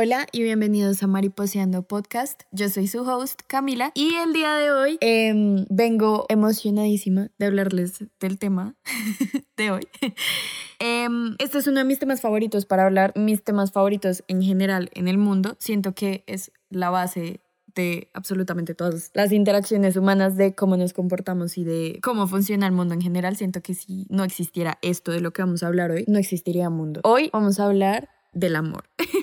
Hola y bienvenidos a Mariposeando Podcast. Yo soy su host Camila y el día de hoy em, vengo emocionadísima de hablarles del tema de hoy. Em, este es uno de mis temas favoritos para hablar, mis temas favoritos en general en el mundo. Siento que es la base de absolutamente todas las interacciones humanas, de cómo nos comportamos y de cómo funciona el mundo en general. Siento que si no existiera esto de lo que vamos a hablar hoy, no existiría mundo. Hoy vamos a hablar del amor.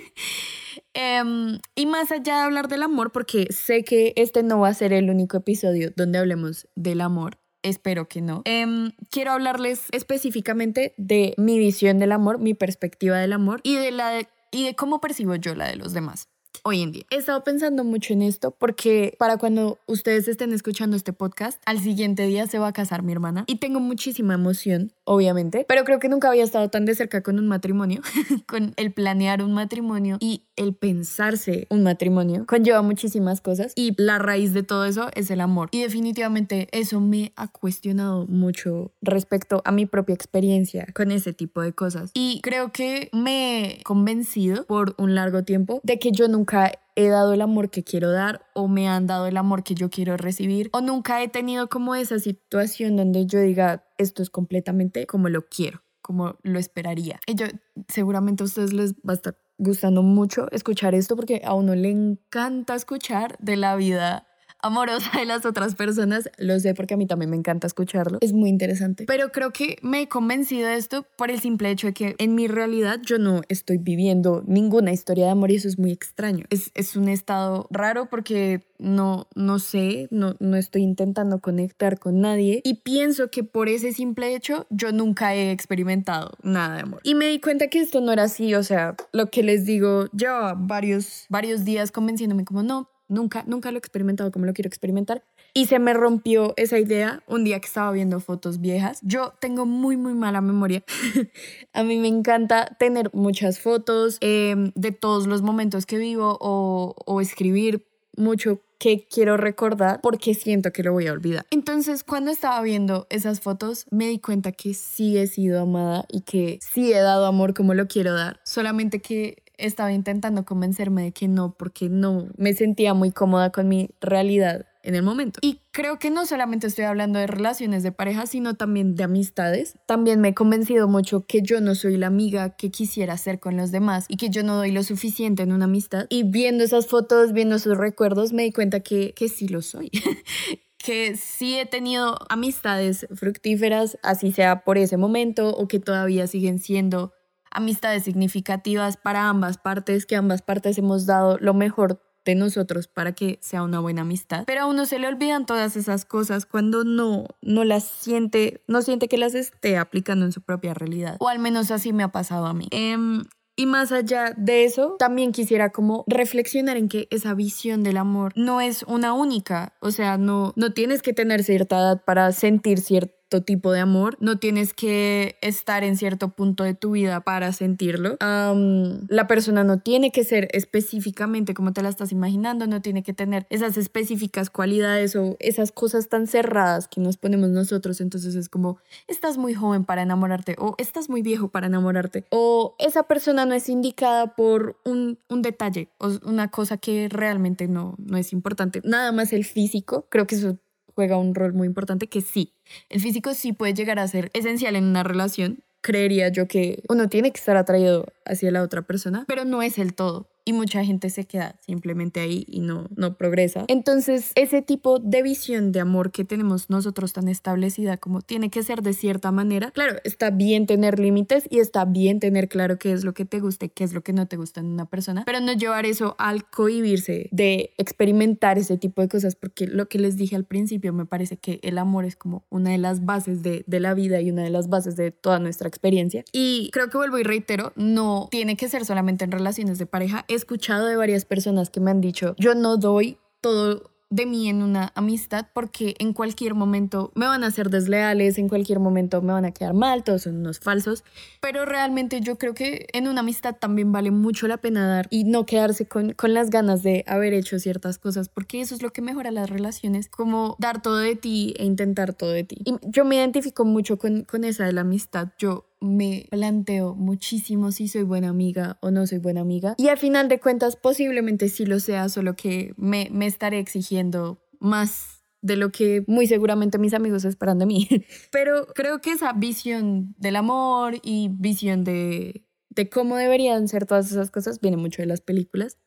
Em, y más allá de hablar del amor, porque sé que este no va a ser el único episodio donde hablemos del amor, espero que no. Em, quiero hablarles específicamente de mi visión del amor, mi perspectiva del amor y de, la y de cómo percibo yo la de los demás hoy en día. He estado pensando mucho en esto porque para cuando ustedes estén escuchando este podcast, al siguiente día se va a casar mi hermana y tengo muchísima emoción, obviamente, pero creo que nunca había estado tan de cerca con un matrimonio, con el planear un matrimonio y el pensarse un matrimonio conlleva muchísimas cosas y la raíz de todo eso es el amor. Y definitivamente eso me ha cuestionado mucho respecto a mi propia experiencia con ese tipo de cosas. Y creo que me he convencido por un largo tiempo de que yo nunca he dado el amor que quiero dar o me han dado el amor que yo quiero recibir o nunca he tenido como esa situación donde yo diga esto es completamente como lo quiero como lo esperaría. Y yo seguramente a ustedes les va a estar gustando mucho escuchar esto porque a uno le encanta escuchar de la vida amorosa de las otras personas. Lo sé porque a mí también me encanta escucharlo. Es muy interesante. Pero creo que me he convencido de esto por el simple hecho de que en mi realidad yo no estoy viviendo ninguna historia de amor y eso es muy extraño. Es, es un estado raro porque no, no sé, no, no estoy intentando conectar con nadie y pienso que por ese simple hecho yo nunca he experimentado nada de amor. Y me di cuenta que esto no era así, o sea, lo que les digo, llevaba varios, varios días convenciéndome como no, Nunca, nunca lo he experimentado como lo quiero experimentar. Y se me rompió esa idea un día que estaba viendo fotos viejas. Yo tengo muy, muy mala memoria. a mí me encanta tener muchas fotos em, de todos los momentos que vivo o, o escribir mucho que quiero recordar porque siento que lo voy a olvidar. Entonces, cuando estaba viendo esas fotos, me di cuenta que sí he sido amada y que sí he dado amor como lo quiero dar. Solamente que estaba intentando convencerme de que no, porque no me sentía muy cómoda con mi realidad en el momento. Y creo que no solamente estoy hablando de relaciones de pareja, sino también de amistades. También me he convencido mucho que yo no soy la amiga que quisiera ser con los demás y que yo no doy lo suficiente en una amistad. Y viendo esas fotos, viendo esos recuerdos, me di cuenta que, que sí lo soy. que sí he tenido amistades fructíferas, así sea por ese momento o que todavía siguen siendo amistades significativas para ambas partes, que ambas partes hemos dado lo mejor de nosotros para que sea una buena amistad. Pero a uno se le olvidan todas esas cosas cuando no, no las siente, no siente que las esté aplicando en su propia realidad. O al menos así me ha pasado a mí. Em, y más allá de eso, también quisiera como reflexionar en que esa visión del amor no es una única. O sea, no, no tienes que tener cierta edad para sentir cierto tipo de amor, no tienes que estar en cierto punto de tu vida para sentirlo. la persona no tiene que ser específicamente como te la estás imaginando, no tiene que tener esas específicas cualidades o esas cosas tan cerradas que nos ponemos nosotros. Entonces es como, estás muy joven para enamorarte o estás muy viejo para enamorarte o esa persona no es indicada por un, un detalle o una cosa que realmente no, no es importante. Nada más el físico, creo que eso juega un rol muy importante que sí, el físico sí puede llegar a ser esencial en una relación. Creería yo que uno tiene que estar atraído hacia la otra persona, pero no es el todo y mucha gente se queda simplemente ahí y no, no progresa. Entonces, ese tipo de visión de amor que tenemos nosotros tan establecida como tiene que ser de cierta manera, claro, está bien tener límites y está bien tener claro qué es lo que te gusta y qué es lo que no te gusta en una persona, pero no llevar eso al cohibirse de experimentar ese tipo de cosas, porque lo que les dije al principio, me parece que el amor es como una de las bases de, de la vida y una de las bases de toda nuestra experiencia. Y creo que vuelvo y reitero, no tiene que ser solamente en relaciones de pareja, he escuchado de varias personas que me han dicho, yo no doy todo de mí en una amistad porque en cualquier momento me van a ser desleales, en cualquier momento me van a quedar mal, todos son unos falsos, pero realmente yo creo que en una amistad también vale mucho la pena dar y no quedarse con, con las ganas de haber hecho ciertas cosas porque eso es lo que mejora las relaciones, como dar todo de ti e intentar todo de ti. Y yo me identifico mucho con, con esa de la amistad, yo me planteo muchísimo si soy buena amiga o no soy buena amiga. Y al final de cuentas posiblemente sí lo sea, solo que me, me estaré exigiendo más de lo que muy seguramente mis amigos esperan de mí. Pero creo que esa visión del amor y visión de, de cómo deberían ser todas esas cosas viene mucho de las películas.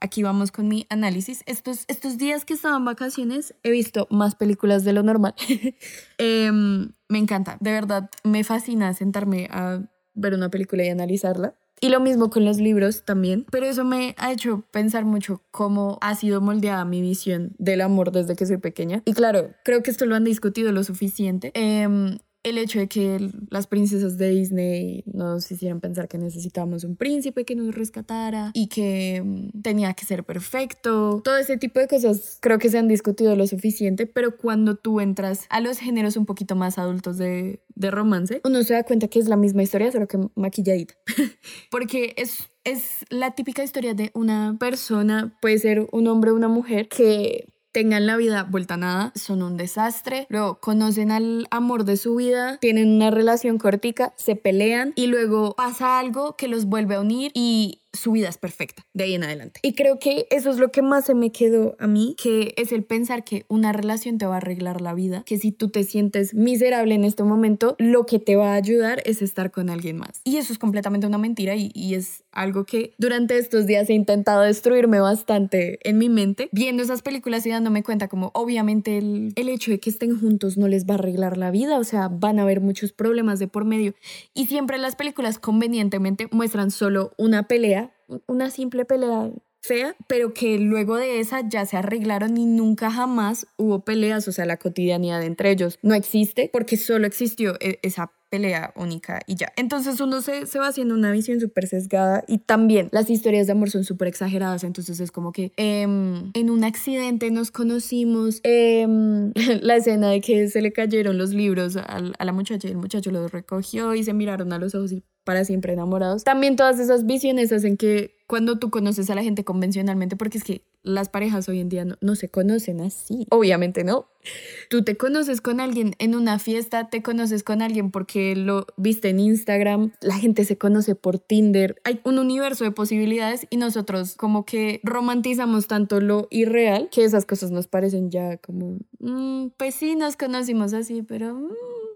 Aquí vamos con mi análisis. Estos, estos días que estaba en vacaciones he visto más películas de lo normal. Em, me encanta, de verdad, me fascina sentarme a ver una película y analizarla. Y lo mismo con los libros también, pero eso me ha hecho pensar mucho cómo ha sido moldeada mi visión del amor desde que soy pequeña. Y claro, creo que esto lo han discutido lo suficiente. Eh, el hecho de que las princesas de Disney nos hicieran pensar que necesitábamos un príncipe que nos rescatara y que mm, tenía que ser perfecto. Todo ese tipo de cosas creo que se han discutido lo suficiente, pero cuando tú entras a los géneros un poquito más adultos de, de romance, uno se da cuenta que es la misma historia, solo que maquilladita. Porque es es la típica historia de una persona, puede ser un hombre o una mujer, que tengan la vida vuelta a nada, son un desastre, luego conocen al amor de su vida, tienen una relación cortica, se pelean y luego pasa algo que los vuelve a unir y su vida es perfecta de ahí en adelante. Y creo que eso es lo que más se me quedó a mí, que es el pensar que una relación te va a arreglar la vida, que si tú te sientes miserable en este momento, lo que te va a ayudar es estar con alguien más. Y eso es completamente una mentira y, es algo que durante estos días he intentado destruirme bastante en mi mente, viendo esas películas y dándome cuenta como obviamente el, el hecho de que estén juntos no les va a arreglar la vida, o sea, van a haber muchos problemas de por medio. Y siempre las películas convenientemente muestran solo una pelea una simple pelea fea, pero que luego de esa ya se arreglaron y nunca jamás hubo peleas, o sea, la cotidianidad entre ellos no existe porque solo existió e, esa pelea única y ya. Entonces uno se, se va haciendo una visión súper sesgada y también las historias de amor son súper exageradas, entonces es como que em, en un accidente nos conocimos, em, la escena de que se le cayeron los libros a, a la muchacha y el muchacho los recogió y se miraron a los ojos y para siempre enamorados. También todas esas visiones hacen que cuando tú conoces a la gente convencionalmente, porque es que las parejas hoy en día no, se conocen así, obviamente no. Tú te conoces con alguien en una fiesta, te conoces con alguien porque lo viste en Instagram, la gente se conoce por Tinder, hay un universo de posibilidades y nosotros como que romantizamos tanto lo irreal que esas cosas nos parecen ya como, mm, pues sí, nos conocimos así, pero... Mm,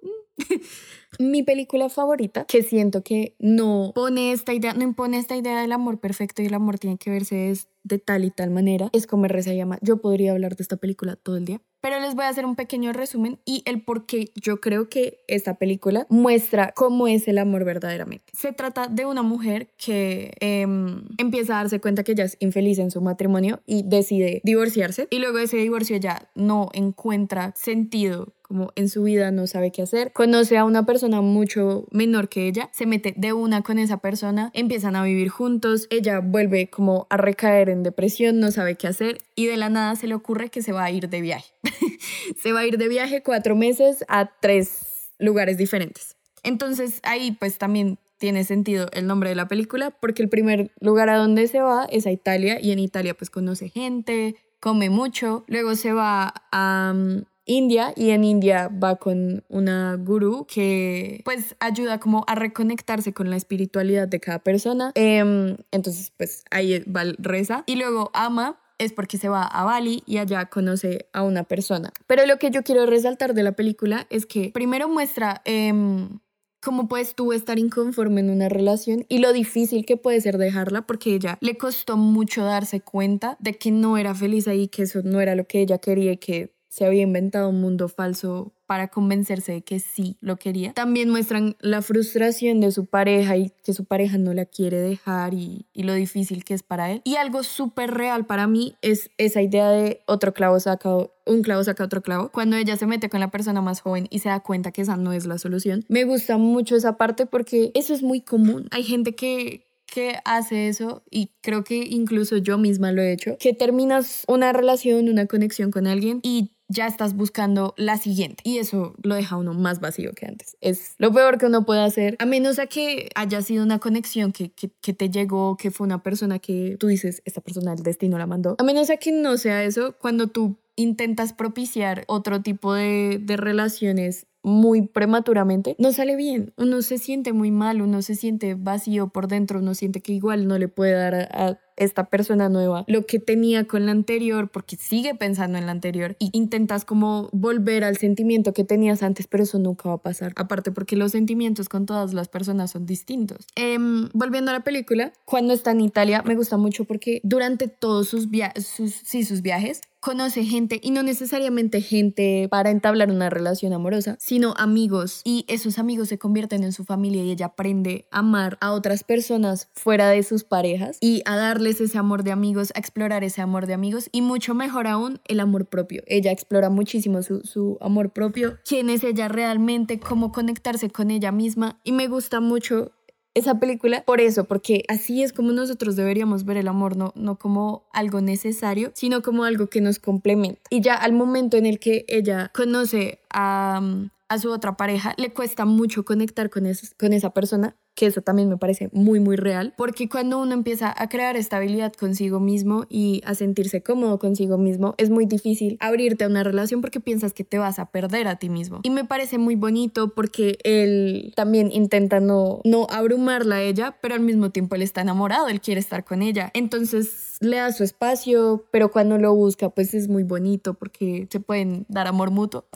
Mi película favorita, que siento que no pone esta idea, no impone esta idea del amor perfecto y el amor tiene que verse de tal y tal manera, es como se llama. Yo podría hablar de esta película todo el día, pero les voy a hacer un pequeño resumen y el por qué yo creo que esta película muestra cómo es el amor verdaderamente. Se trata de una mujer que em, empieza a darse cuenta que ella es infeliz en su matrimonio y decide divorciarse y luego de ese divorcio ya no encuentra sentido como en su vida no sabe qué hacer, conoce a una persona mucho menor que ella, se mete de una con esa persona, empiezan a vivir juntos, ella vuelve como a recaer en depresión, no sabe qué hacer y de la nada se le ocurre que se va a ir de viaje. se va a ir de viaje cuatro meses a tres lugares diferentes. Entonces ahí pues también tiene sentido el nombre de la película porque el primer lugar a donde se va es a Italia y en Italia pues conoce gente, come mucho, luego se va a mm, India y en India va con una gurú que pues ayuda como a reconectarse con la espiritualidad de cada persona. Em, entonces pues ahí va reza y luego ama es porque se va a Bali y allá conoce a una persona. Pero lo que yo quiero resaltar de la película es que primero muestra em, cómo puedes tú estar inconforme en una relación y lo difícil que puede ser dejarla porque ella le costó mucho darse cuenta de que no era feliz ahí, que eso no era lo que ella quería y que se había inventado un mundo falso para convencerse de que sí lo quería. También muestran la frustración de su pareja y que su pareja no la quiere dejar y, lo difícil que es para él. Y algo súper real para mí es esa idea de otro clavo saca, un clavo saca otro clavo. Cuando ella se mete con la persona más joven y se da cuenta que esa no es la solución. Me gusta mucho esa parte porque eso es muy común. Hay gente que, que hace eso y creo que incluso yo misma lo he hecho, que terminas una relación, una conexión con alguien y ya estás buscando la siguiente. Y eso lo deja uno más vacío que antes. Es lo peor que uno puede hacer, a menos a que haya sido una conexión que, que, te llegó, que fue una persona que tú dices, esta persona el destino la mandó. A menos a que no sea eso, cuando tú intentas propiciar otro tipo de, de relaciones muy prematuramente, no sale bien. Uno se siente muy mal, uno se siente vacío por dentro, uno siente que igual no le puede dar a, esta persona nueva lo que tenía con la anterior porque sigue pensando en la anterior y intentas como volver al sentimiento que tenías antes pero eso nunca va a pasar. Aparte porque los sentimientos con todas las personas son distintos. Em, volviendo a la película cuando está en Italia me gusta mucho porque durante todos sus, sus, sí, sus viajes conoce gente y no necesariamente gente para entablar una relación amorosa, sino amigos y esos amigos se convierten en su familia y ella aprende a amar a otras personas fuera de sus parejas y a darles ese amor de amigos, a explorar ese amor de amigos y mucho mejor aún el amor propio. Ella explora muchísimo su, su amor propio, quién es ella realmente, cómo conectarse con ella misma y me gusta mucho esa película por eso, porque así es como nosotros deberíamos ver el amor, no, no como algo necesario, sino como algo que nos complementa. Y ya al momento en el que ella conoce a, a su otra pareja, le cuesta mucho conectar con, con esa persona que eso también me parece muy, muy real, porque cuando uno empieza a crear estabilidad consigo mismo y a sentirse cómodo consigo mismo, es muy difícil abrirte a una relación porque piensas que te vas a perder a ti mismo. Y me parece muy bonito porque él también intenta no, no abrumarla a ella, pero al mismo tiempo él está enamorado, él quiere estar con ella. Entonces le da su espacio, pero cuando lo busca, pues es muy bonito porque se pueden dar amor mutuo.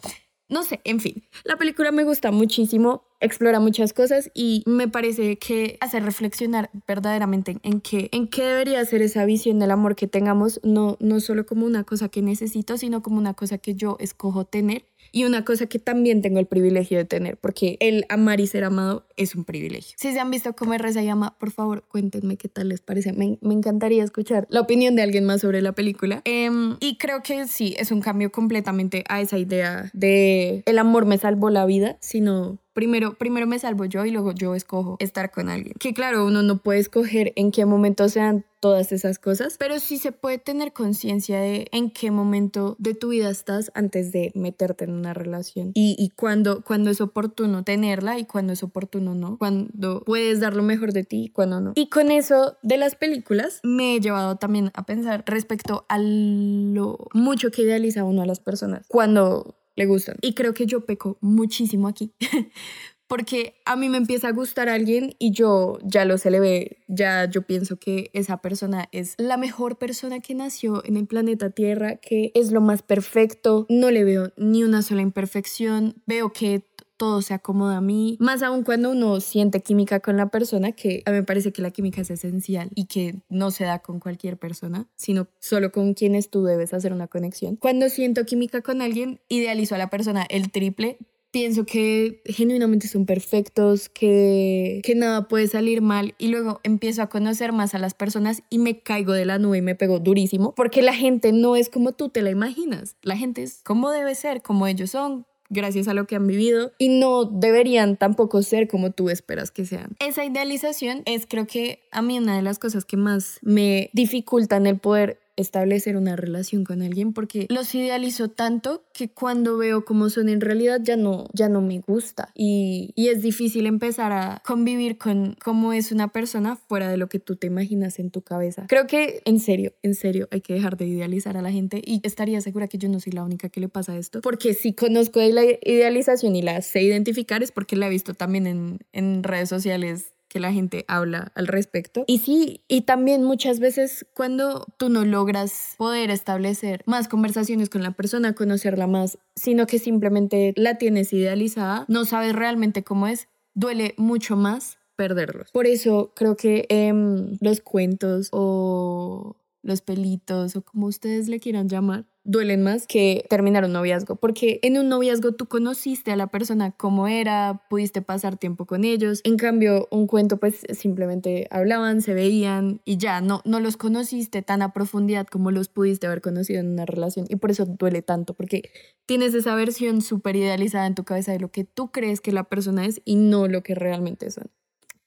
No sé, en fin, la película me gusta muchísimo, explora muchas cosas y me parece que hace reflexionar verdaderamente en qué, en qué debería ser esa visión del amor que tengamos, no, no solo como una cosa que necesito, sino como una cosa que yo escojo tener y una cosa que también tengo el privilegio de tener, porque el amar y ser amado es un privilegio. Si se han visto cómo Reza llama, por favor, cuéntenme qué tal les parece. Me, me encantaría escuchar la opinión de alguien más sobre la película. Em, y creo que sí, es un cambio completamente a esa idea de el amor me salvó la vida, sino primero, primero me salvo yo y luego yo escojo estar con alguien. Que claro, uno no puede escoger en qué momento sean todas esas cosas, pero sí se puede tener conciencia de en qué momento de tu vida estás antes de meterte en una relación y, y cuando, cuando es oportuno tenerla y cuando es oportuno no, cuando puedes dar lo mejor de ti y cuando no. Y con eso de las películas me he llevado también a pensar respecto a lo mucho que idealiza uno a las personas cuando le gustan. Y creo que yo peco muchísimo aquí. Porque a mí me empieza a gustar alguien y yo ya lo ve, ya yo pienso que esa persona es la mejor persona que nació en el planeta Tierra, que es lo más perfecto, no le veo ni una sola imperfección, veo que todo se acomoda a mí, más aún cuando uno siente química con la persona, que a mí me parece que la química es esencial y que no se da con cualquier persona, sino solo con quienes tú debes hacer una conexión. Cuando siento química con alguien, idealizo a la persona el triple. Pienso que genuinamente son perfectos, que, que nada puede salir mal y luego empiezo a conocer más a las personas y me caigo de la nube y me pego durísimo porque la gente no es como tú te la imaginas, la gente es como debe ser, como ellos son, gracias a lo que han vivido y no deberían tampoco ser como tú esperas que sean. Esa idealización es creo que a mí una de las cosas que más me dificultan el poder establecer una relación con alguien porque los idealizo tanto que cuando veo cómo son en realidad ya no, ya no me gusta y, y es difícil empezar a convivir con cómo es una persona fuera de lo que tú te imaginas en tu cabeza. Creo que en serio, en serio hay que dejar de idealizar a la gente y estaría segura que yo no soy la única que le pasa esto porque si conozco la idealización y la sé identificar es porque la he visto también en, en redes sociales la gente habla al respecto. Y sí, y también muchas veces cuando tú no logras poder establecer más conversaciones con la persona, conocerla más, sino que simplemente la tienes idealizada, no sabes realmente cómo es, duele mucho más perderlos. Por eso creo que em, los cuentos o los pelitos o como ustedes le quieran llamar, duelen más que terminar un noviazgo, porque en un noviazgo tú conociste a la persona como era, pudiste pasar tiempo con ellos, en cambio un cuento pues simplemente hablaban, se veían y ya, no, no los conociste tan a profundidad como los pudiste haber conocido en una relación y por eso duele tanto, porque tienes esa versión súper idealizada en tu cabeza de lo que tú crees que la persona es y no lo que realmente son.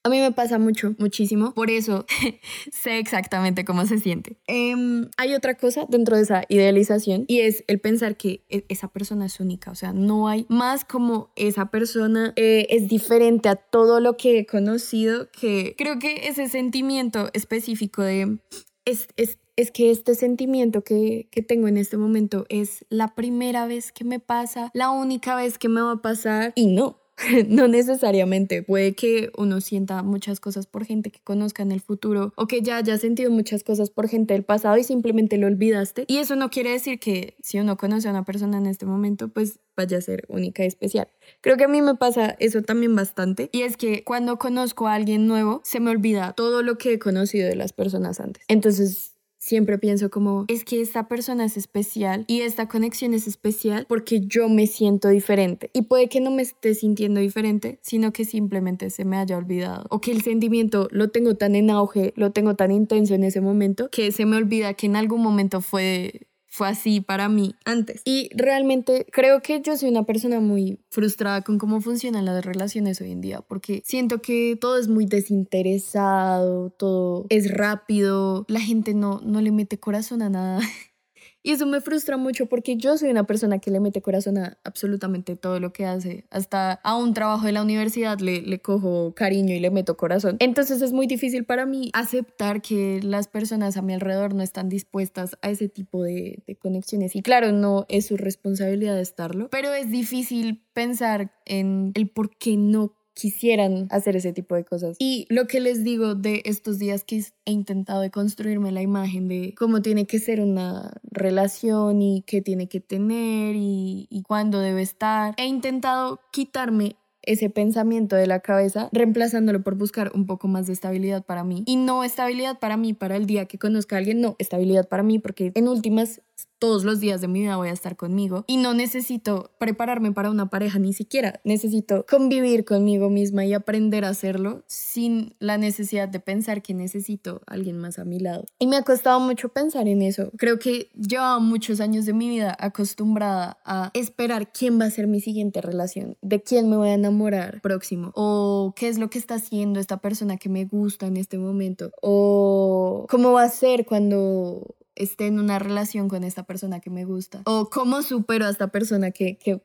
A mí me pasa mucho, muchísimo. Por eso sé exactamente cómo se siente. Em, hay otra cosa dentro de esa idealización y es el pensar que e, esa persona es única. O sea, no hay más como esa persona eh, es diferente a todo lo que he conocido que creo que ese sentimiento específico de es, es es que este sentimiento que, que tengo en este momento es la primera vez que me pasa, la única vez que me va a pasar y no. no necesariamente. Puede que uno sienta muchas cosas por gente que conozca en el futuro o que ya haya sentido muchas cosas por gente del pasado y simplemente lo olvidaste. Y eso no quiere decir que si uno conoce a una persona en este momento, pues vaya a ser única y especial. Creo que a mí me pasa eso también bastante y es que cuando conozco a alguien nuevo se me olvida todo lo que he conocido de las personas antes. Entonces siempre pienso como, es que esta persona es especial y esta conexión es especial porque yo me siento diferente. Y puede que no me esté sintiendo diferente, sino que simplemente se me haya olvidado. O que el sentimiento lo tengo tan en auge, lo tengo tan intenso en ese momento, que se me olvida que en algún momento fue fue así para mí antes. Y realmente creo que yo soy una persona muy frustrada con cómo funcionan las relaciones hoy en día, porque siento que todo es muy desinteresado, todo es rápido, la gente no, no le mete corazón a nada. Y eso me frustra mucho porque yo soy una persona que le mete corazón a absolutamente todo lo que hace. Hasta a un trabajo de la universidad le, le cojo cariño y le meto corazón. Entonces es muy difícil para mí aceptar que las personas a mi alrededor no están dispuestas a ese tipo de, de conexiones. Y claro, no es su responsabilidad estarlo, pero es difícil pensar en el por qué no quisieran hacer ese tipo de cosas. Y lo que les digo de estos días que he intentado de construirme la imagen de cómo tiene que ser una relación y qué tiene que tener y, y cuándo debe estar, he intentado quitarme ese pensamiento de la cabeza, reemplazándolo por buscar un poco más de estabilidad para mí. Y no estabilidad para mí para el día que conozca a alguien, no, estabilidad para mí porque en últimas todos los días de mi vida voy a estar conmigo y no necesito prepararme para una pareja ni siquiera. Necesito convivir conmigo misma y aprender a hacerlo sin la necesidad de pensar que necesito alguien más a mi lado. Y me ha costado mucho pensar en eso. Creo que llevo muchos años de mi vida acostumbrada a esperar quién va a ser mi siguiente relación, de quién me voy a enamorar próximo o qué es lo que está haciendo esta persona que me gusta en este momento o cómo va a ser cuando esté en una relación con esta persona que me gusta o cómo supero a esta persona que, que,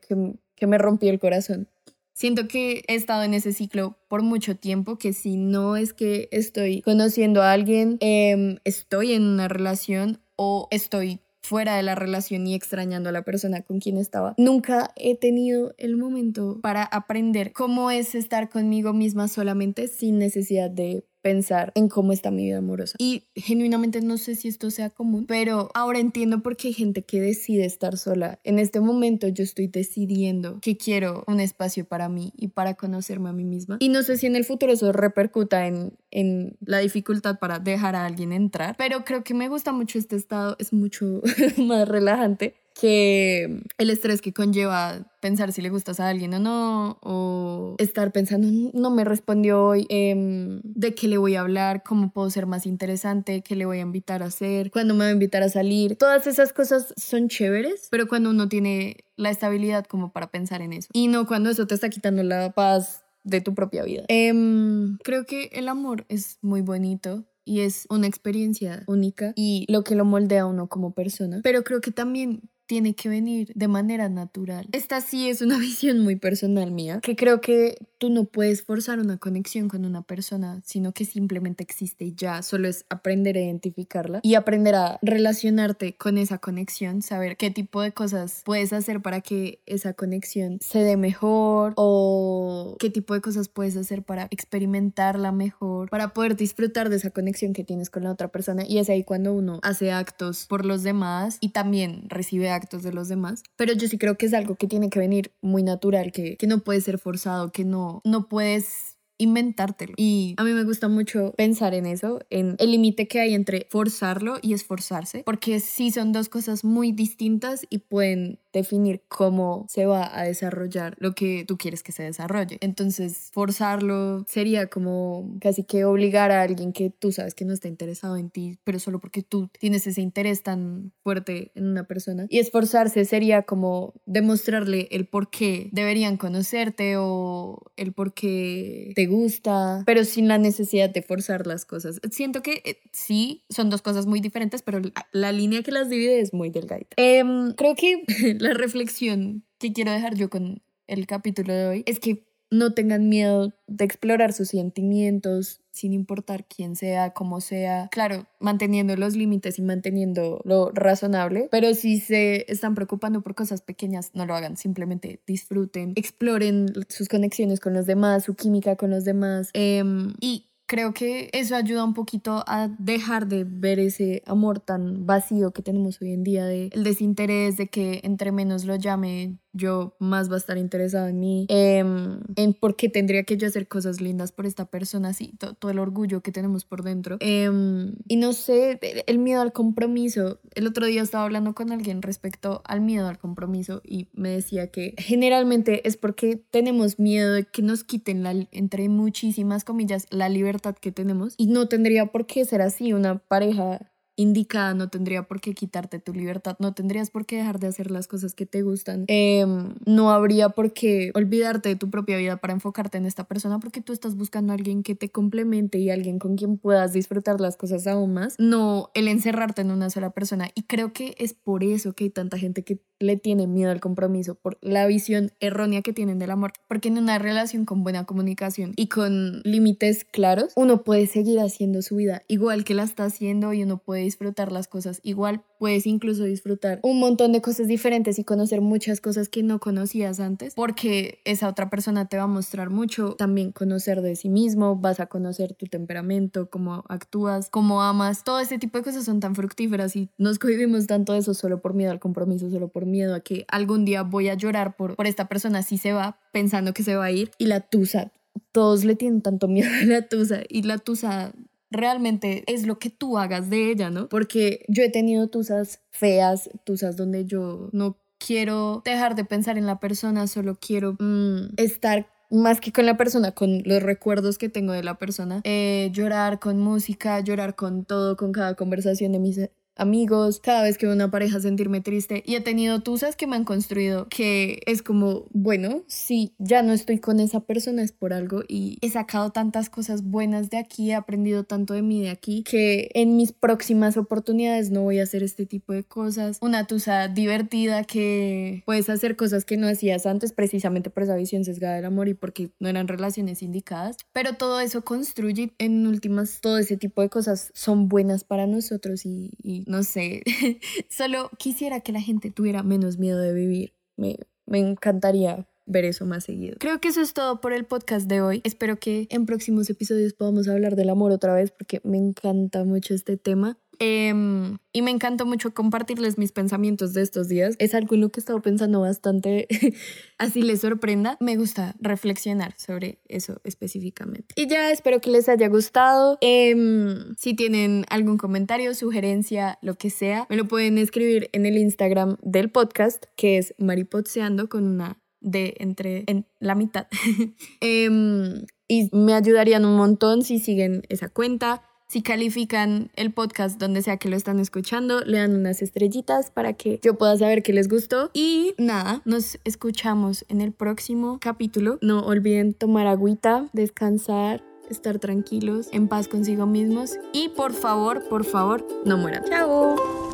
que, me rompió el corazón. Siento que he estado en ese ciclo por mucho tiempo, que si no es que estoy conociendo a alguien, em, estoy en una relación o estoy fuera de la relación y extrañando a la persona con quien estaba. Nunca he tenido el momento para aprender cómo es estar conmigo misma solamente sin necesidad de pensar en cómo está mi vida amorosa. Y genuinamente no sé si esto sea común, pero ahora entiendo por qué hay gente que decide estar sola. En este momento yo estoy decidiendo que quiero un espacio para mí y para conocerme a mí misma. Y no sé si en el futuro eso repercuta en, en la dificultad para dejar a alguien entrar, pero creo que me gusta mucho este estado, es mucho más relajante que el estrés que conlleva pensar si le gustas a alguien o no, o estar pensando, no me respondió hoy, em, de qué le voy a hablar, cómo puedo ser más interesante, qué le voy a invitar a hacer, cuándo me va a invitar a salir. Todas esas cosas son chéveres, pero cuando uno tiene la estabilidad como para pensar en eso. Y no cuando eso te está quitando la paz de tu propia vida. Em, creo que el amor es muy bonito y es una experiencia única y lo que lo moldea a uno como persona. Pero creo que también tiene que venir de manera natural. Esta sí es una visión muy personal mía, que creo que tú no puedes forzar una conexión con una persona, sino que simplemente existe y ya, solo es aprender a identificarla y aprender a relacionarte con esa conexión, saber qué tipo de cosas puedes hacer para que esa conexión se dé mejor o qué tipo de cosas puedes hacer para experimentarla mejor, para poder disfrutar de esa conexión que tienes con la otra persona y es ahí cuando uno hace actos por los demás y también recibe actos de los demás, pero yo sí creo que es algo que tiene que venir muy natural, que, que no puede ser forzado, que no, no puedes inventártelo. Y a mí me gusta mucho pensar en eso, en el límite que hay entre forzarlo y esforzarse, porque sí son dos cosas muy distintas y pueden definir cómo se va a desarrollar lo que tú quieres que se desarrolle. Entonces, forzarlo sería como casi que obligar a alguien que tú sabes que no está interesado en ti, pero solo porque tú tienes ese interés tan fuerte en una persona. Y esforzarse sería como demostrarle el por qué deberían conocerte o el por qué te gusta, pero sin la necesidad de forzar las cosas. Siento que eh, sí, son dos cosas muy diferentes, pero la, línea que las divide es muy delgadita. Em, creo que la reflexión que quiero dejar yo con el capítulo de hoy es que no tengan miedo de explorar sus sentimientos sin importar quién sea, cómo sea. Claro, manteniendo los límites y manteniendo lo razonable, pero si se están preocupando por cosas pequeñas, no lo hagan. Simplemente disfruten, exploren sus conexiones con los demás, su química con los demás. Em, y creo que eso ayuda un poquito a dejar de ver ese amor tan vacío que tenemos hoy en día, de el desinterés, de que entre menos lo llame, yo más va a estar interesado en mí, em, en por qué tendría que yo hacer cosas lindas por esta persona, así, todo el orgullo que tenemos por dentro. Em, y no sé, el miedo al compromiso. El otro día estaba hablando con alguien respecto al miedo al compromiso y me decía que generalmente es porque tenemos miedo de que nos quiten, la, entre muchísimas comillas, la libertad que tenemos y no tendría por qué ser así una pareja indicada, no tendría por qué quitarte tu libertad, no tendrías por qué dejar de hacer las cosas que te gustan, em, no habría por qué olvidarte de tu propia vida para enfocarte en esta persona porque tú estás buscando a alguien que te complemente y alguien con quien puedas disfrutar las cosas aún más, no el encerrarte en una sola persona. Y creo que es por eso que hay tanta gente que le tiene miedo al compromiso, por la visión errónea que tienen del amor, porque en una relación con buena comunicación y con límites claros, uno puede seguir haciendo su vida igual que la está haciendo y uno puede disfrutar las cosas. Igual, puedes incluso disfrutar un montón de cosas diferentes y conocer muchas cosas que no conocías antes, porque esa otra persona te va a mostrar mucho, también conocer de sí mismo, vas a conocer tu temperamento, cómo actúas, cómo amas, todo ese tipo de cosas son tan fructíferas y nos cohibimos tanto de eso solo por miedo al compromiso, solo por miedo a que algún día voy a llorar por, por esta persona si se va, pensando que se va a ir, y la tusa todos le tienen tanto miedo a la tusa y la tusa realmente es lo que tú hagas de ella, ¿no? Porque yo he tenido tusas feas, tusas donde yo no quiero dejar de pensar en la persona, solo quiero mm, estar más que con la persona, con los recuerdos que tengo de la persona, eh, llorar con música, llorar con todo, con cada conversación de mis amigos, cada vez que veo una pareja sentirme triste. Y he tenido tusas que me han construido que es como, bueno, si ya no estoy con esa persona es por algo. Y he sacado tantas cosas buenas de aquí, he aprendido tanto de mí de aquí que en mis próximas oportunidades no voy a hacer este tipo de cosas. Una tusa divertida que puedes hacer cosas que no hacías antes precisamente por esa visión sesgada del amor y porque no eran relaciones indicadas, pero todo eso construye en últimas todo ese tipo de cosas son buenas para nosotros y no sé, solo quisiera que la gente tuviera menos miedo de vivir. Me, me encantaría ver eso más seguido. Creo que eso es todo por el podcast de hoy. Espero que en próximos episodios podamos hablar del amor otra vez porque me encanta mucho este tema. Em, y me encanta mucho compartirles mis pensamientos de estos días. Es algo en lo que he estado pensando bastante, así les sorprenda. Me gusta reflexionar sobre eso específicamente. Y ya espero que les haya gustado. Em, si tienen algún comentario, sugerencia, lo que sea, me lo pueden escribir en el Instagram del podcast, que es maripotseando con una D entre en la mitad. Em, y me ayudarían un montón si siguen esa cuenta si califican el podcast donde sea que lo están escuchando, le dan unas estrellitas para que yo pueda saber que les gustó. Y nada, nos escuchamos en el próximo capítulo. No olviden tomar agüita, descansar, estar tranquilos, en paz consigo mismos. Y por favor, por favor, no mueran. Chao.